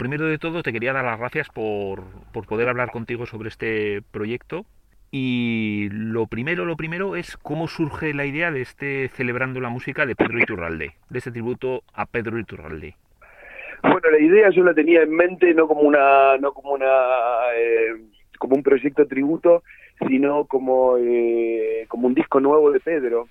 Primero de todo, te quería dar las gracias por, por poder hablar contigo sobre este proyecto. Y lo primero, lo primero es cómo surge la idea de este celebrando la música de Pedro Iturralde, de este tributo a Pedro Iturralde. Bueno, la idea yo la tenía en mente no como una, no como una, eh, como un proyecto tributo, sino como, eh, como un disco nuevo de Pedro,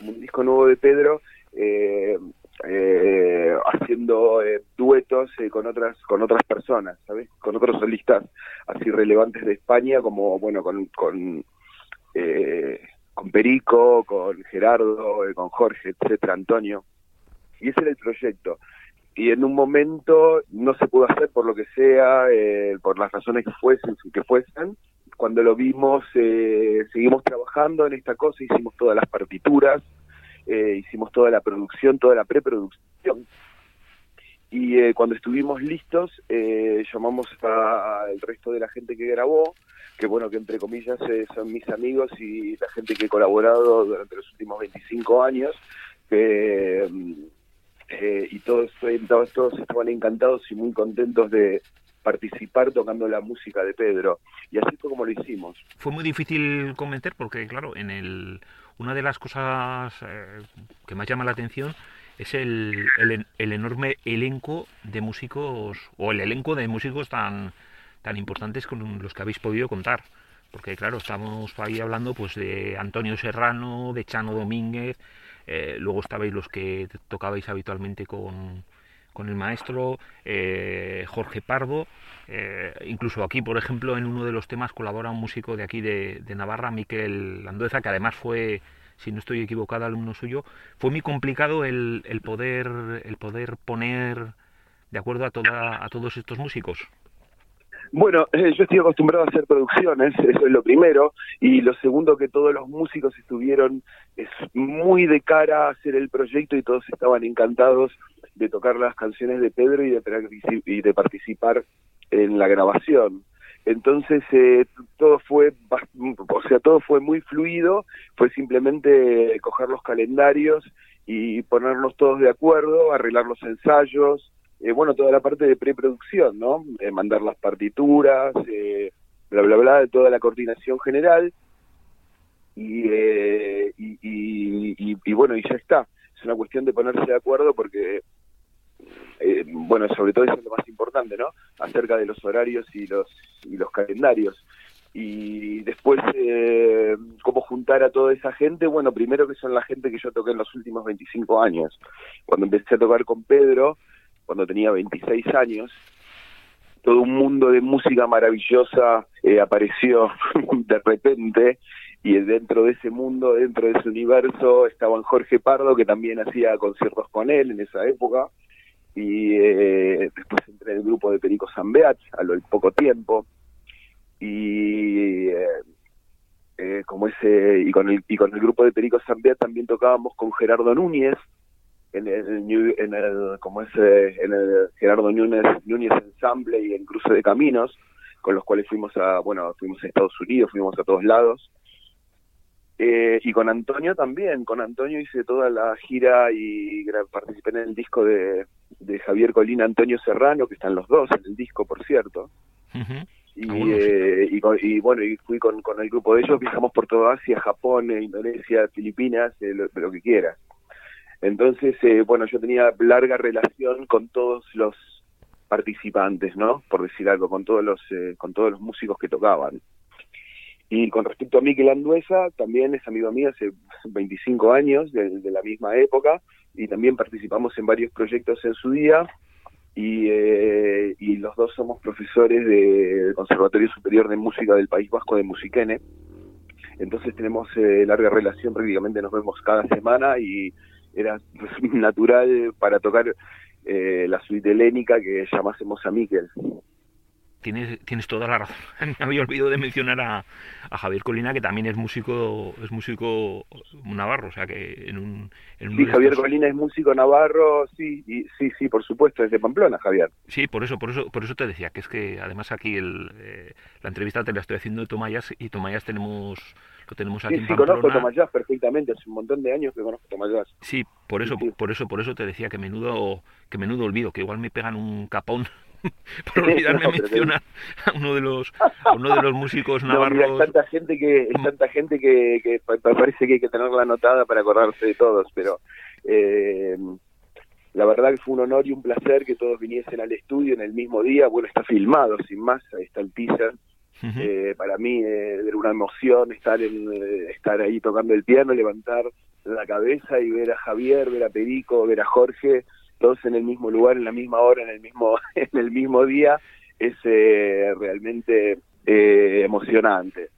un disco nuevo de Pedro, eh, eh, haciendo eh, duetos eh, con otras con otras personas, ¿sabes? Con otros solistas así relevantes de España, como bueno con con, eh, con Perico, con Gerardo, eh, con Jorge, etcétera, Antonio. Y ese era el proyecto. Y en un momento no se pudo hacer por lo que sea, eh, por las razones que fuesen, que fuesen. Cuando lo vimos, seguimos trabajando en esta cosa, hicimos todas las partituras, eh, hicimos toda la producción, toda la preproducción. Y eh, cuando estuvimos listos, eh, llamamos al resto de la gente que grabó, que bueno, que entre comillas eh, son mis amigos y la gente que he colaborado durante los últimos 25 años, que, eh, y todos, todos, estaban encantados y muy contentos de participar tocando la música de Pedro. Y así fue como lo hicimos. Fue muy difícil comentar porque, claro, en el una de las cosas eh, que más llama la atención es el, enorme elenco de músicos o el elenco de músicos tan tan importantes con los que habéis podido contar. Porque claro estamos ahí hablando pues de Antonio Serrano de Chano Domínguez eh, luego estabais los que tocabais habitualmente con con el maestro eh, Jorge Pardo. Eh, incluso aquí, por ejemplo, en uno de los temas colabora un músico de aquí de, Navarra, Miquel Andueza, que además fue, si no estoy equivocado, alumno suyo. Fue muy complicado el, el poder, el poder poner de acuerdo a, toda, a todos estos músicos. Bueno, eh, yo estoy acostumbrado a hacer producciones, eso es lo primero, y lo segundo que todos los músicos estuvieron es muy de cara a hacer el proyecto y todos estaban encantados de tocar las canciones de Pedro y de, y de participar en la grabación. Entonces eh, todo fue, o sea, todo fue muy fluido, fue simplemente coger los calendarios y ponernos todos de acuerdo, arreglar los ensayos, eh, bueno, toda la parte de preproducción, ¿no? Eh, mandar las partituras, eh, bla, bla, bla, toda la coordinación general. Eh, y, y, y, y, bueno, y ya está. Es una cuestión de ponerse de acuerdo porque, eh, bueno, sobre todo eso es lo más importante, ¿no? Acerca de los horarios y los, y los calendarios. Y después, eh, ¿cómo juntar a toda esa gente? Bueno, primero que son la gente que yo toqué en los últimos 25 años. Cuando empecé a tocar con Pedro, cuando tenía 26 años, todo un mundo de música maravillosa eh, apareció de repente y dentro de ese mundo, dentro de ese universo, estaban Jorge Pardo, que también hacía conciertos con él en esa época, y eh, después entré en el grupo de Perico Zambeat a lo poco tiempo, y eh, eh, como ese y con el y con el grupo de Perico Zambeat también tocábamos con Gerardo Núñez, en el, en el como es en el Gerardo Núñez, Núñez Ensemble y en Cruce de Caminos con los cuales fuimos a bueno fuimos a Estados Unidos fuimos a todos lados eh, y con Antonio también con Antonio hice toda la gira y participé en el disco de, de Javier Colina Antonio Serrano que están los dos en el disco por cierto uh -huh. y, eh, y, y, bueno y fui con, con el grupo de ellos viajamos por toda Asia Japón Indonesia Filipinas eh, lo, lo que quieras entonces, eh, bueno, yo tenía larga relación con todos los participantes, ¿no? Por decir algo, con todos los, eh, con todos los músicos que tocaban. Y con respecto a Miquel Anduesa, también es amigo mío hace 25 años, de, la misma época, y también participamos en varios proyectos en su día, y, eh, y los dos somos profesores del Conservatorio Superior de Música del País Vasco de Musiquene. Entonces tenemos eh, larga relación, prácticamente nos vemos cada semana y era natural para tocar eh, la suite helénica que llamásemos a Miquel. Tienes, tienes toda la razón. Me había olvidado de mencionar a, a, Javier Colina, que también es músico, es músico navarro, o sea que en un... En un sí, Javier. Colina es músico navarro, sí, y, sí, sí, por supuesto, es de Pamplona, Javier. Sí, por eso, por eso, por eso te decía, que es que además aquí el, eh, la entrevista te la estoy haciendo de Tomayas y Tomayas tenemos lo tenemos aquí sí, en sí, conozco Tomayas perfectamente, hace un montón de años que conozco Tomayas. Sí, por eso, sí, sí. por eso, por eso te decía que menudo, que menudo olvido, que igual me pegan un capón por olvidarme mencionar a uno de los uno de los músicos navarros. No, tanta gente que es tanta gente que, que, parece que hay que tenerla anotada para acordarse de todos, pero eh, la verdad que fue un honor y un placer que todos viniesen al estudio en el mismo día. Bueno, está filmado, sin más, ahí está el teaser. eh, para mí eh, era una emoción estar en, eh, estar ahí tocando el piano, levantar la cabeza y ver a Javier, ver a Perico, ver a Jorge, todos en el mismo lugar, en la misma hora, en el mismo, en el mismo día, es eh, realmente eh, emocionante.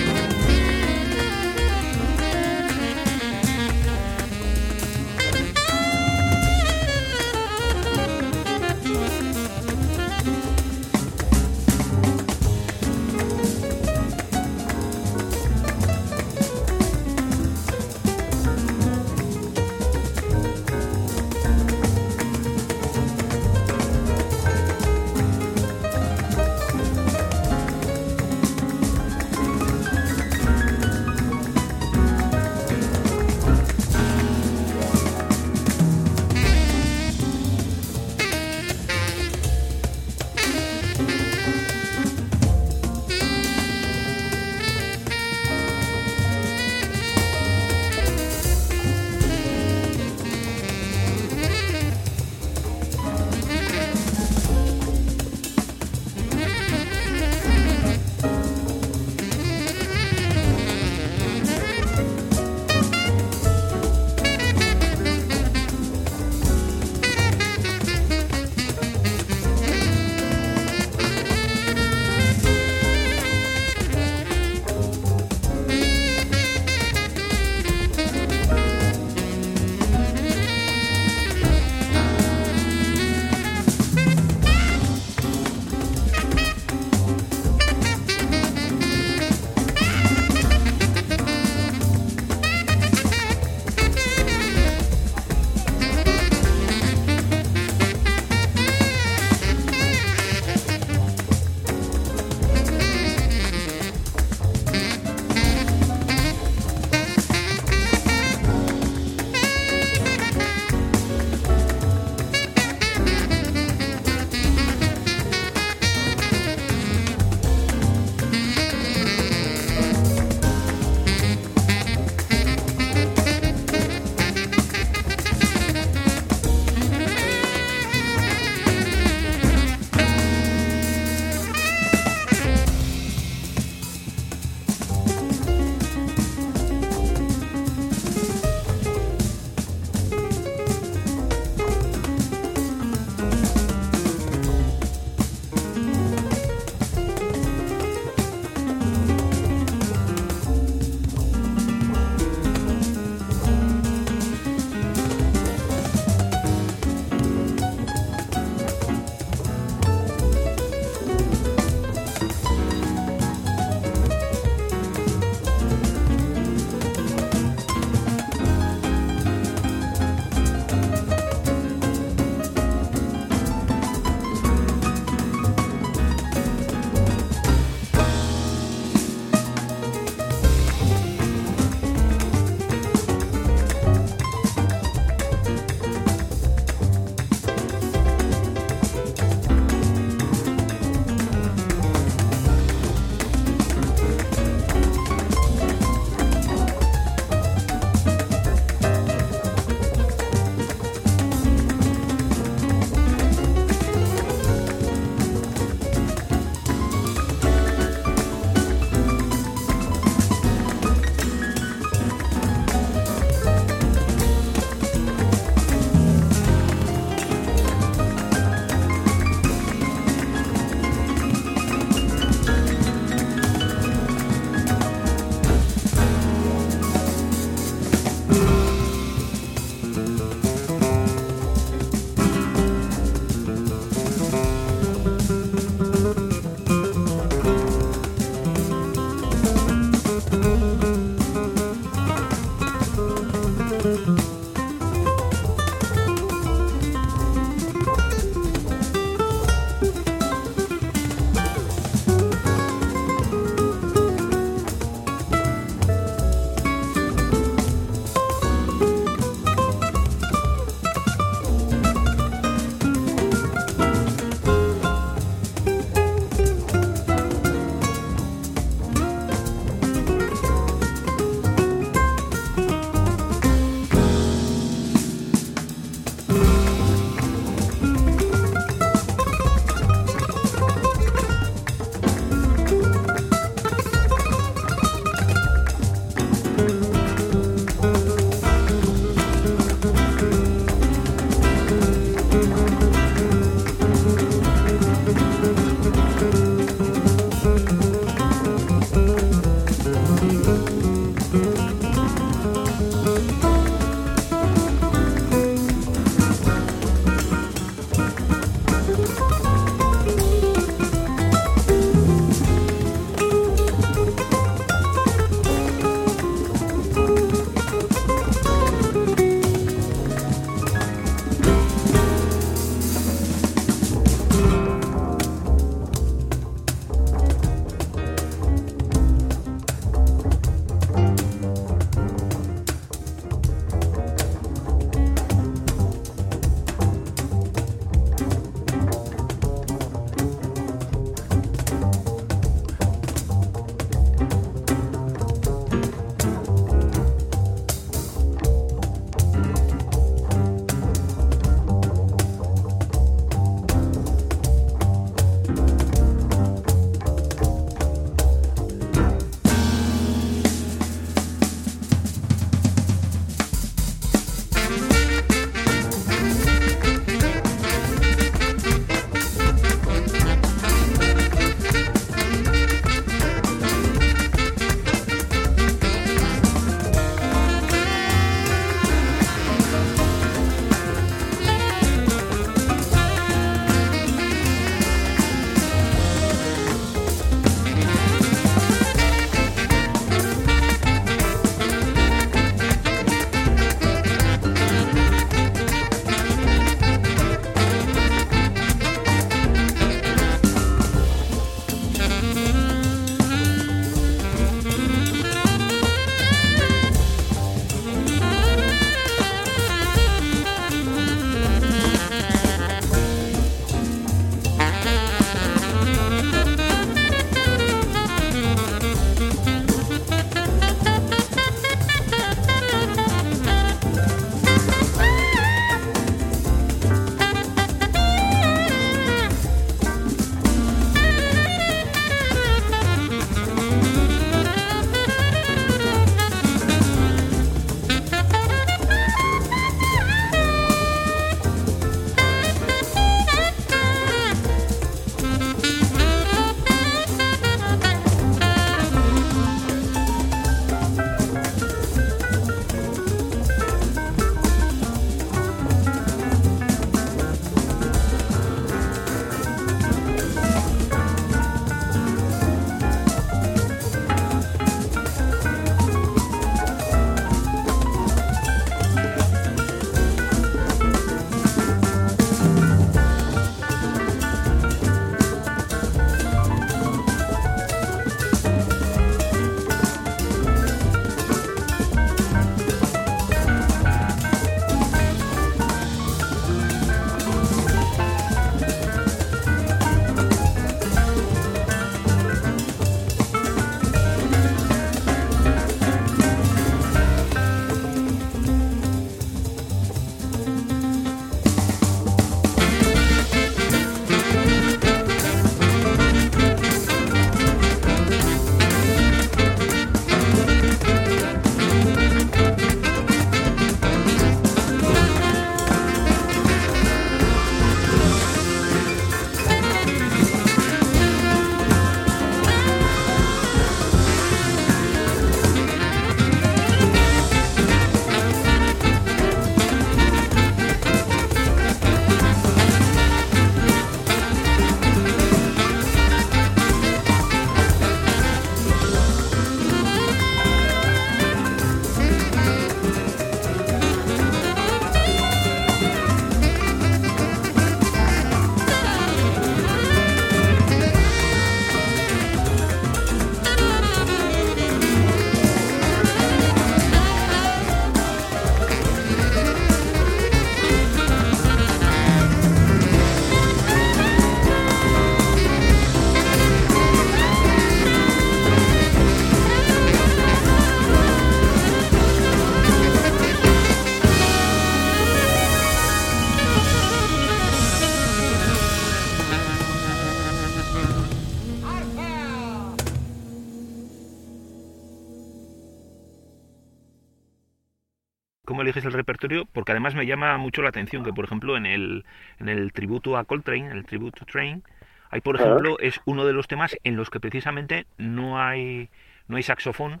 Eliges el repertorio, porque además me llama mucho la atención que, por ejemplo, en el, en el tributo a Coltrane, el tributo to Train, hay, por ejemplo, es uno de los temas en los que precisamente no hay, no hay saxofón,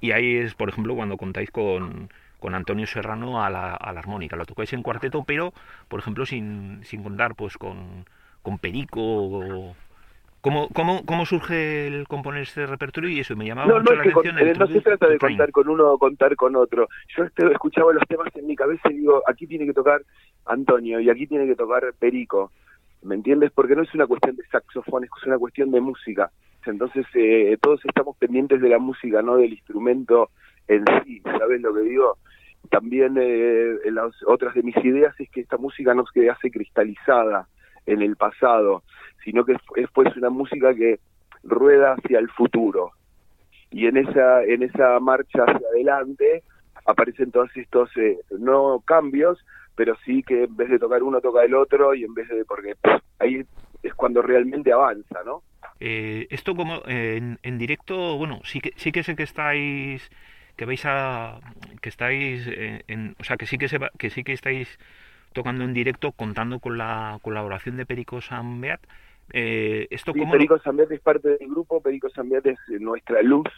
y ahí es, por ejemplo, cuando contáis con, con Antonio Serrano a la, a la armónica. Lo tocáis en cuarteto, pero, por ejemplo, sin, sin contar pues con, con Perico o ¿Cómo, cómo, ¿Cómo surge el componer este repertorio? Y eso me llamaba mucho la atención. Eh, no se trata de contar con uno o contar con otro. Yo este, escuchaba los temas en mi cabeza y digo, aquí tiene que tocar Antonio y aquí tiene que tocar Perico. ¿Me entiendes? Porque no es una cuestión de saxofones, es una cuestión de música. Entonces eh, todos estamos pendientes de la música, no del instrumento en sí. ¿Sabes lo que digo? También eh, las otras de mis ideas es que esta música no se hace cristalizada en el pasado, sino que es pues una música que rueda hacia el futuro. Y en esa, en esa marcha hacia adelante aparecen todos estos, eh, no cambios, pero sí que en vez de tocar uno toca el otro y en vez de, porque ahí es cuando realmente avanza, ¿no? Eh, esto como en, en, directo, bueno, sí que sí que sé que estáis que vais a que estáis en, en o sea, que sí que se, que sí que estáis tocando en directo contando con la colaboración de Perico Sambeat. Eh, esto sí, Perico Sambeat es parte del grupo, Perico Sambeat es nuestra luz,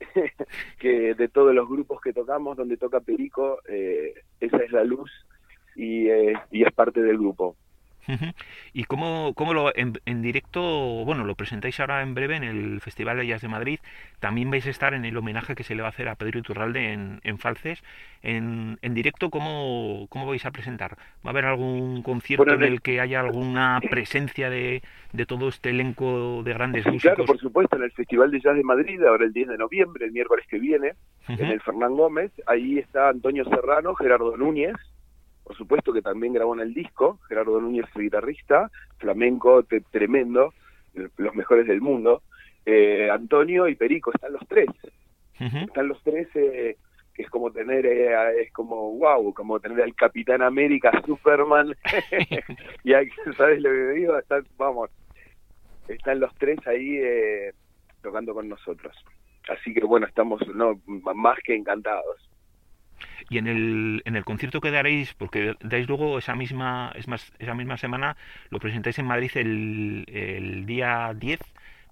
que de todos los grupos que tocamos, donde toca Perico, eh, esa es la luz y, eh, y es parte del grupo. ¿Y cómo, cómo lo en, en, directo, bueno, lo presentáis ahora en breve en el Festival de Jazz de Madrid? También vais a estar en el homenaje que se le va a hacer a Pedro Iturralde en, en Falces. En, en directo, ¿cómo, ¿cómo vais a presentar? ¿Va a haber algún concierto en el que haya alguna presencia de, de todo este elenco de grandes músicos? Claro, por supuesto, en el Festival de Jazz de Madrid, ahora el 10 de noviembre, el miércoles que viene, en el Fernán Gómez, ahí está Antonio Serrano, Gerardo Núñez, por supuesto que también grabó en el disco, Gerardo Núñez, guitarrista, flamenco tremendo, los mejores del mundo, eh, Antonio y Perico, están los tres, están los tres, eh, que es como tener, eh, es como, wow, como tener al Capitán América, Superman, y hay, ¿sabes lo que digo? Están, vamos, están los tres ahí tocando con nosotros. Así que bueno, estamos no más que encantados y en el, en el concierto que daréis, porque dais luego esa misma, es más, esa misma semana, lo presentáis en Madrid el, el día 10,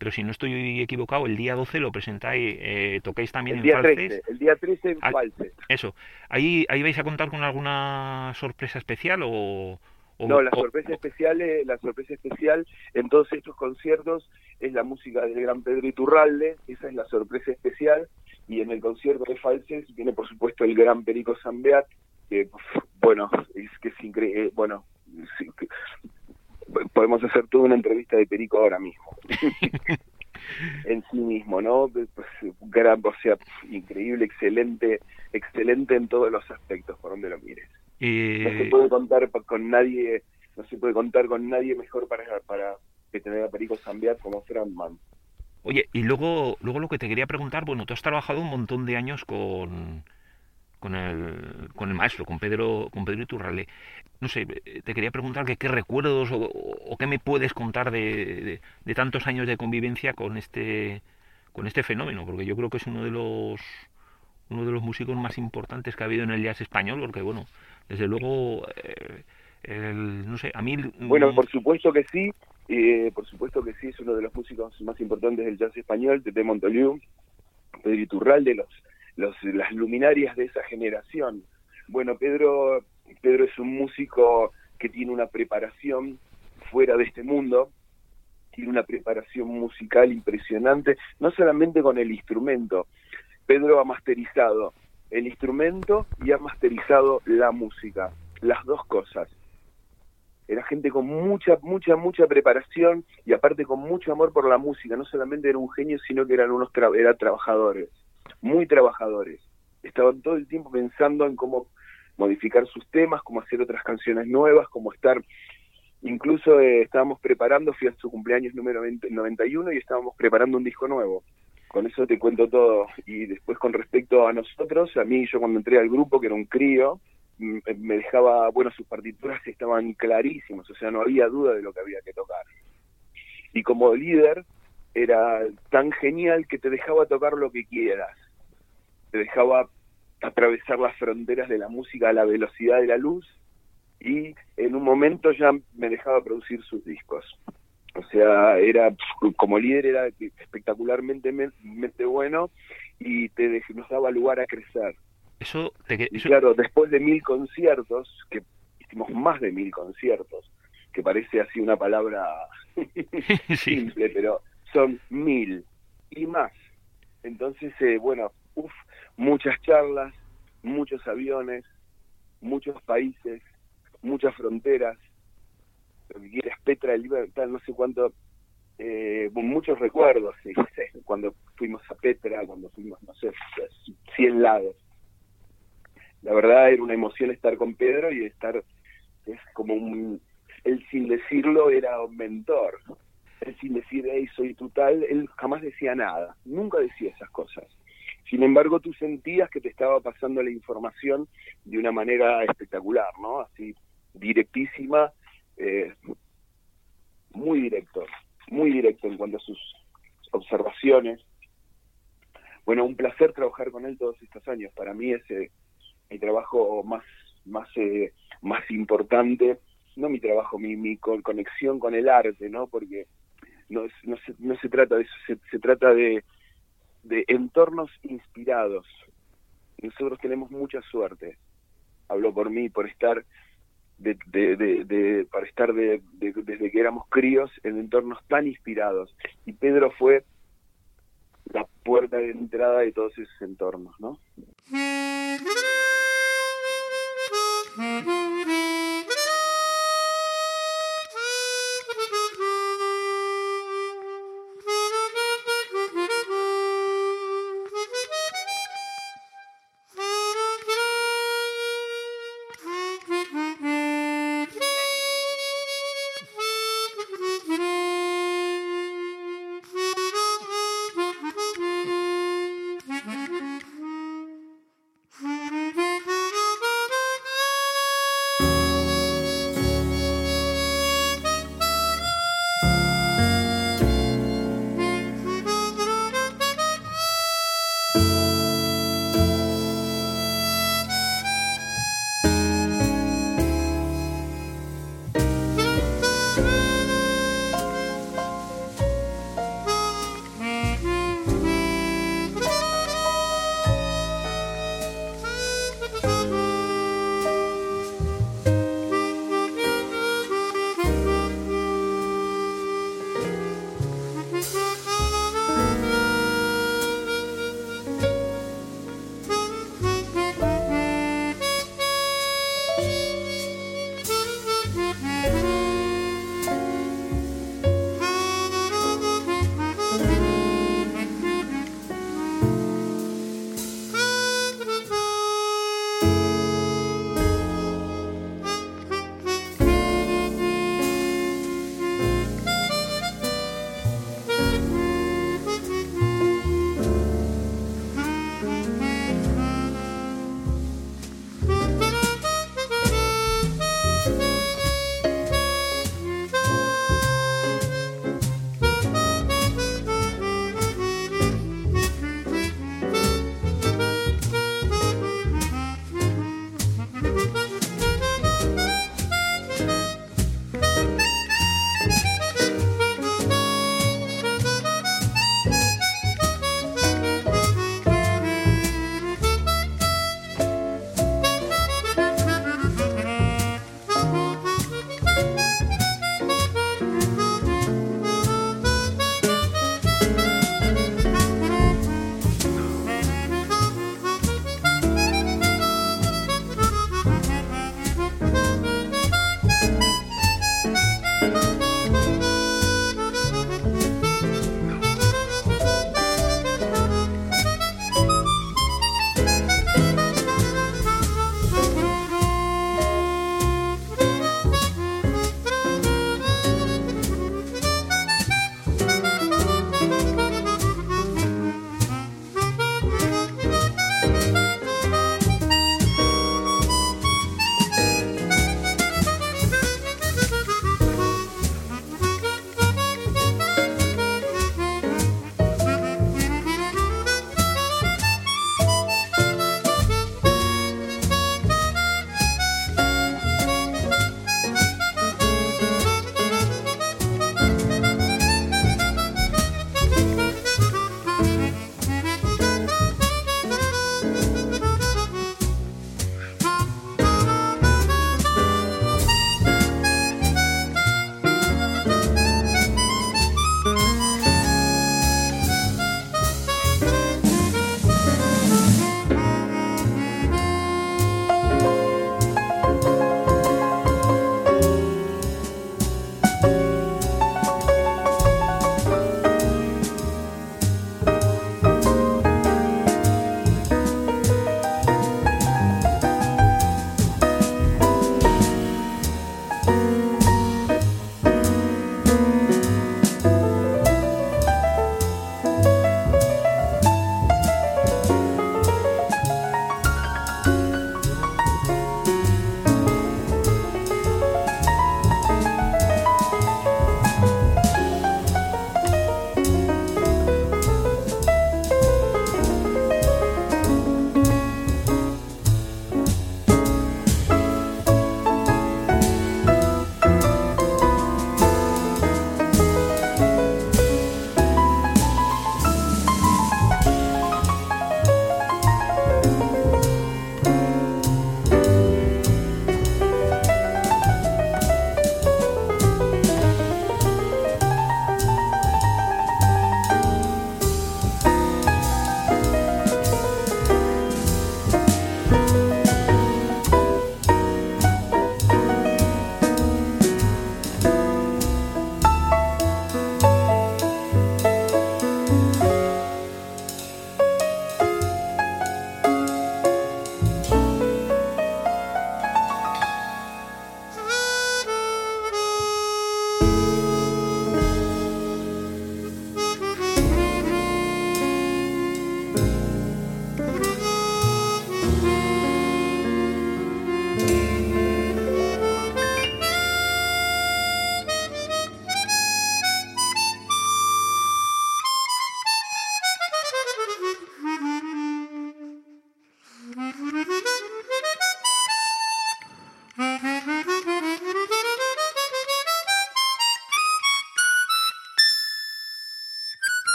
pero si no estoy equivocado, el día 12 lo presentáis, eh, tocáis también el en Falces. 13, el día 13 en ah, Falces. Eso, ¿Ahí, ¿ahí vais a contar con alguna sorpresa especial o...? o no, la sorpresa especial, la sorpresa especial en todos estos conciertos es la música del gran Pedro Iturralde, esa es la sorpresa especial, y en el concierto de Falses viene por supuesto el gran Perico Zambeat, que bueno, es que es increíble, eh, bueno, podemos hacer toda una entrevista de Perico ahora mismo. en sí mismo, ¿no? Pues, gran, o sea, increíble, excelente, excelente en todos los aspectos, por donde lo mires. No se puede contar con nadie, no se puede contar con nadie mejor para, para que tener a Perico Zambeat como frontman. Oye, y luego, luego lo que te quería preguntar, bueno, tú has trabajado un montón de años con, con, el, con el maestro, con Pedro, con Pedro Iturralde. No sé, te quería preguntar que qué recuerdos o, qué me puedes contar de, de, tantos años de convivencia con este, con este fenómeno, porque yo creo que es uno de los uno de los músicos más importantes que ha habido en el jazz español, porque bueno, desde luego, eh, el, no sé, a mí... Bueno, por supuesto que sí, eh, por supuesto que sí, es uno de los músicos más importantes del jazz español, Tete Montoliu, Pedro Iturralde, los, los, las luminarias de esa generación. Bueno, Pedro, Pedro es un músico que tiene una preparación fuera de este mundo, tiene una preparación musical impresionante, no solamente con el instrumento. Pedro ha masterizado el instrumento y ha masterizado la música, las dos cosas era gente con mucha, mucha, mucha preparación y aparte con mucho amor por la música. No solamente era un genio, sino que eran unos eran trabajadores, muy trabajadores. Estaban todo el tiempo pensando en cómo modificar sus temas, cómo hacer otras canciones nuevas, cómo estar... Incluso eh, estábamos preparando, fui a su cumpleaños número 91 y estábamos preparando un disco nuevo. Con eso te cuento todo. Y después con respecto a nosotros, a mí yo cuando entré al grupo, que era un crío, me dejaba, bueno, sus partituras estaban clarísimas, o sea, no había duda de lo que había que tocar. Y como líder era tan genial que te dejaba tocar lo que quieras, te dejaba atravesar las fronteras de la música a la velocidad de la luz y en un momento ya me dejaba producir sus discos. O sea, era como líder era espectacularmente bueno y te nos daba lugar a crecer. Eso, te, Y claro, después de mil conciertos, que hicimos más de mil conciertos, que parece así una palabra simple, pero son mil y más. Entonces, eh, bueno, uf, muchas charlas, muchos aviones, muchos países, muchas fronteras, lo que quieres, Petra, Libertad, no sé cuánto, eh, muchos recuerdos, cuando fuimos a Petra, cuando fuimos, no sé, 100 lados. La verdad era una emoción estar con Pedro y estar, es como un, él sin decirlo era un mentor, él sin decir, hey, soy tu tal, él jamás decía nada, nunca decía esas cosas. Sin embargo, tú sentías que te estaba pasando la información de una manera espectacular, ¿no? Así, directísima, eh, muy directo, muy directo en cuanto a sus observaciones. Bueno, un placer trabajar con él todos estos años. Para mí es eh, mi trabajo más, más, eh, más importante, no mi trabajo, mi, mi conexión con el arte, ¿no? Porque no, no, se, no se trata de eso, se, trata de, de entornos inspirados. Nosotros tenemos mucha suerte. Hablo por mí, por estar de, de, de, para estar de, desde que éramos críos en entornos tan inspirados. Y Pedro fue la puerta de entrada de todos esos entornos, ¿no? Mm-hmm.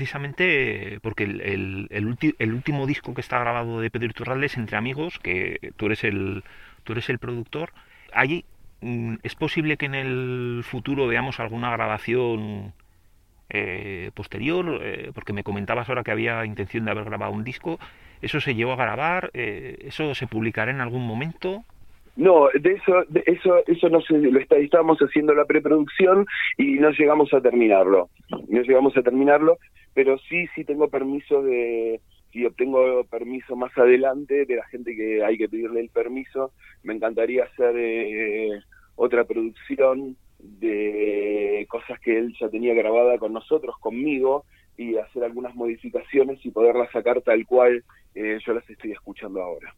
Precisamente porque el, el, último disco que está grabado de Pedro Iturralde Entre Amigos, que tú eres el, tú eres el productor. Allí mm, es posible que en el futuro veamos alguna grabación eh, posterior, eh, porque me comentabas ahora que había intención de haber grabado un disco. ¿Eso se llegó a grabar? Eh, ¿Eso se publicará en algún momento? No, de eso, de eso, eso no se, lo está, estábamos haciendo la preproducción y no llegamos a terminarlo. No llegamos a terminarlo, pero sí, sí tengo permiso de, si obtengo permiso más adelante de la gente que hay que pedirle el permiso, me encantaría hacer eh, otra producción de cosas que él ya tenía grabada con nosotros, conmigo, y hacer algunas modificaciones y poderlas sacar tal cual eh, yo las estoy escuchando ahora.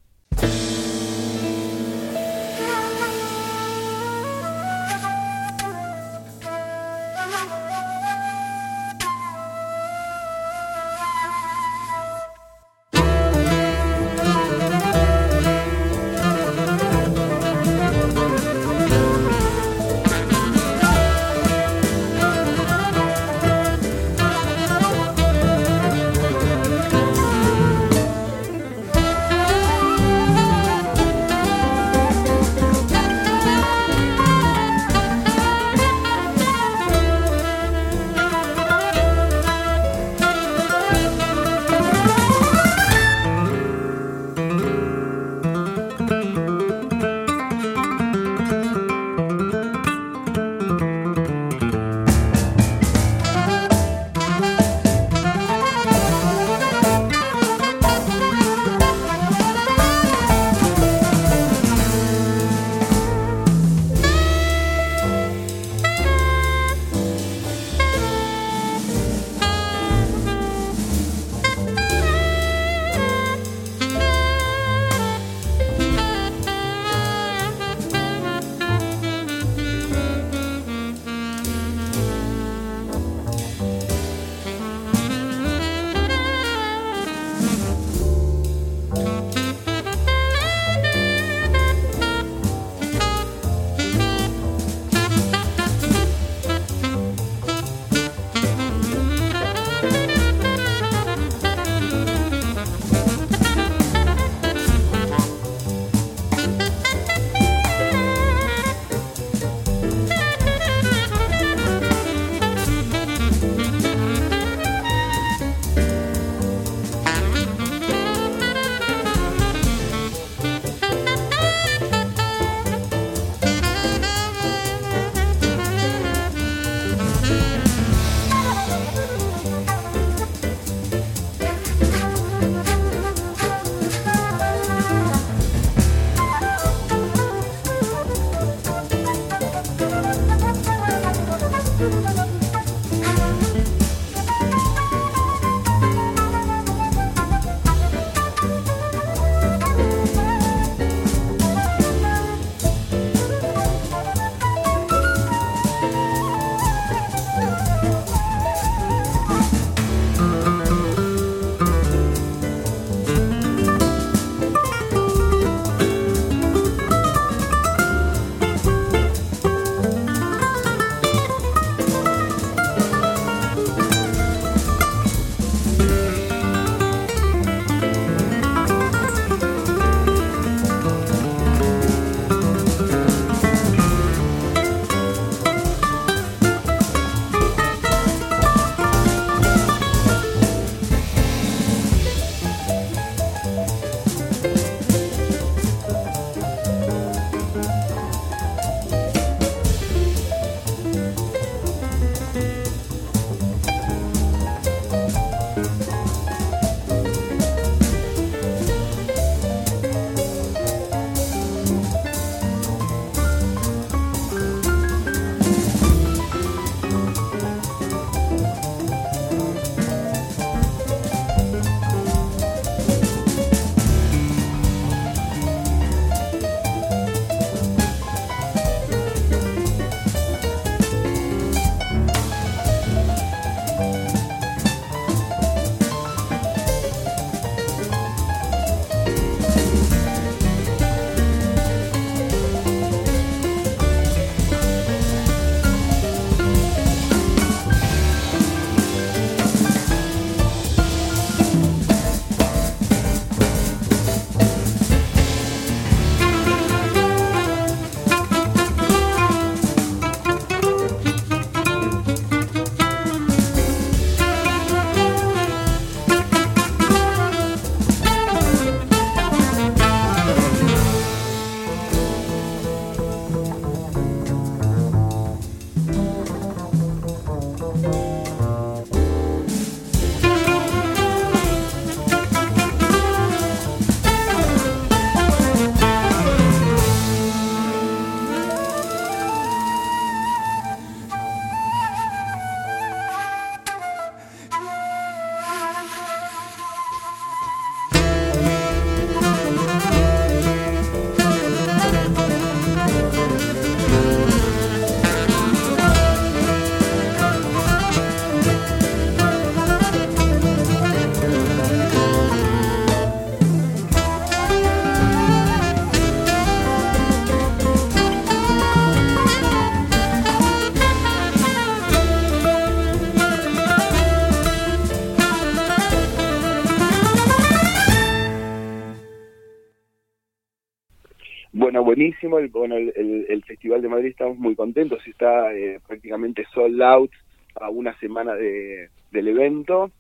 Bueno, buenísimo. El, bueno, el, Festival de Madrid estamos muy contentos. Está eh, prácticamente sold out a una semana de, del evento.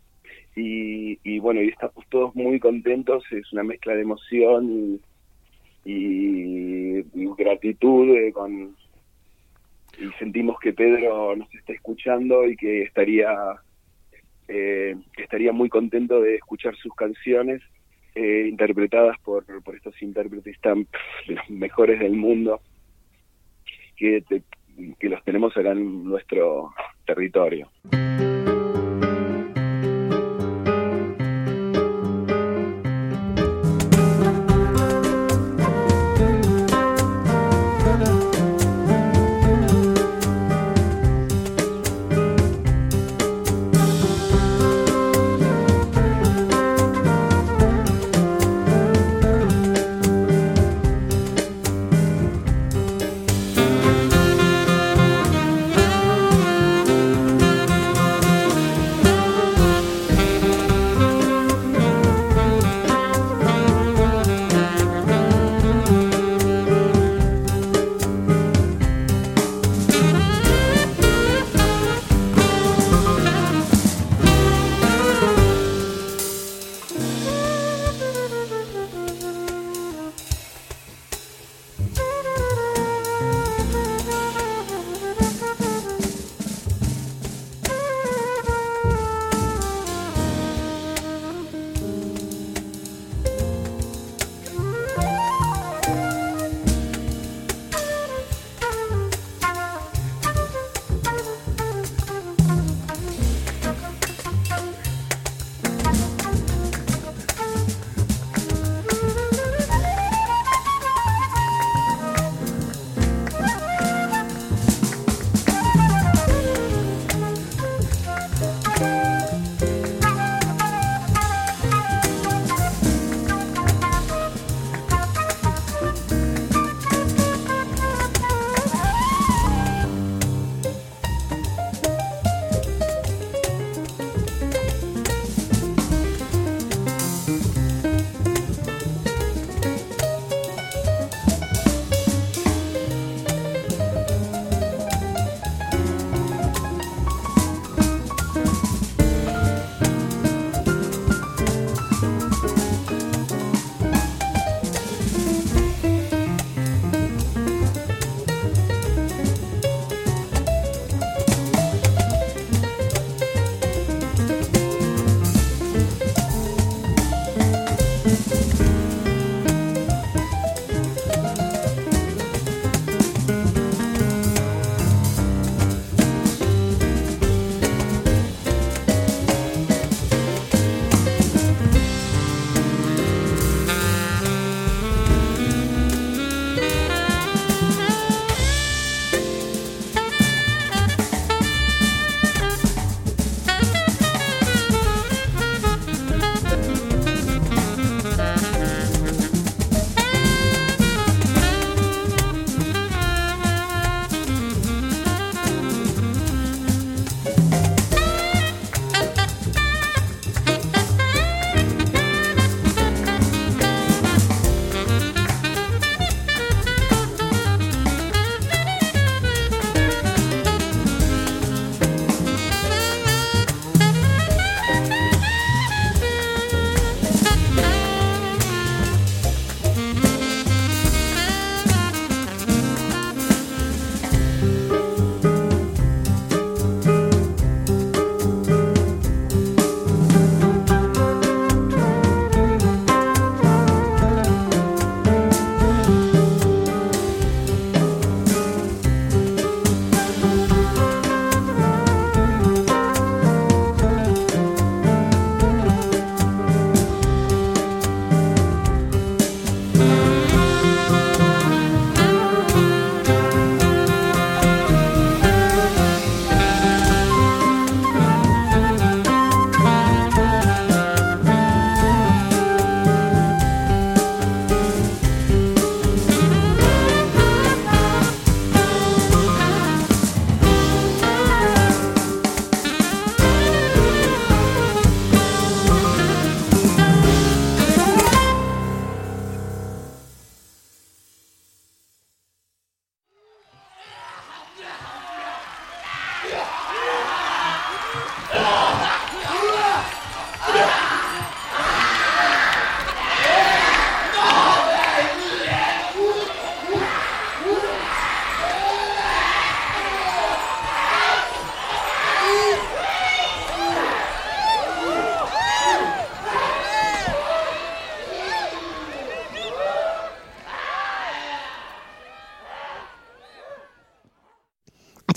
Y, bueno, y estamos todos muy contentos. Es una mezcla de emoción y, gratitud eh, con y sentimos que Pedro nos está escuchando y que estaría eh, estaría muy contento de escuchar sus canciones eh, interpretadas por, por estos intérpretes tan los mejores del mundo que, que los tenemos acá en nuestro territorio.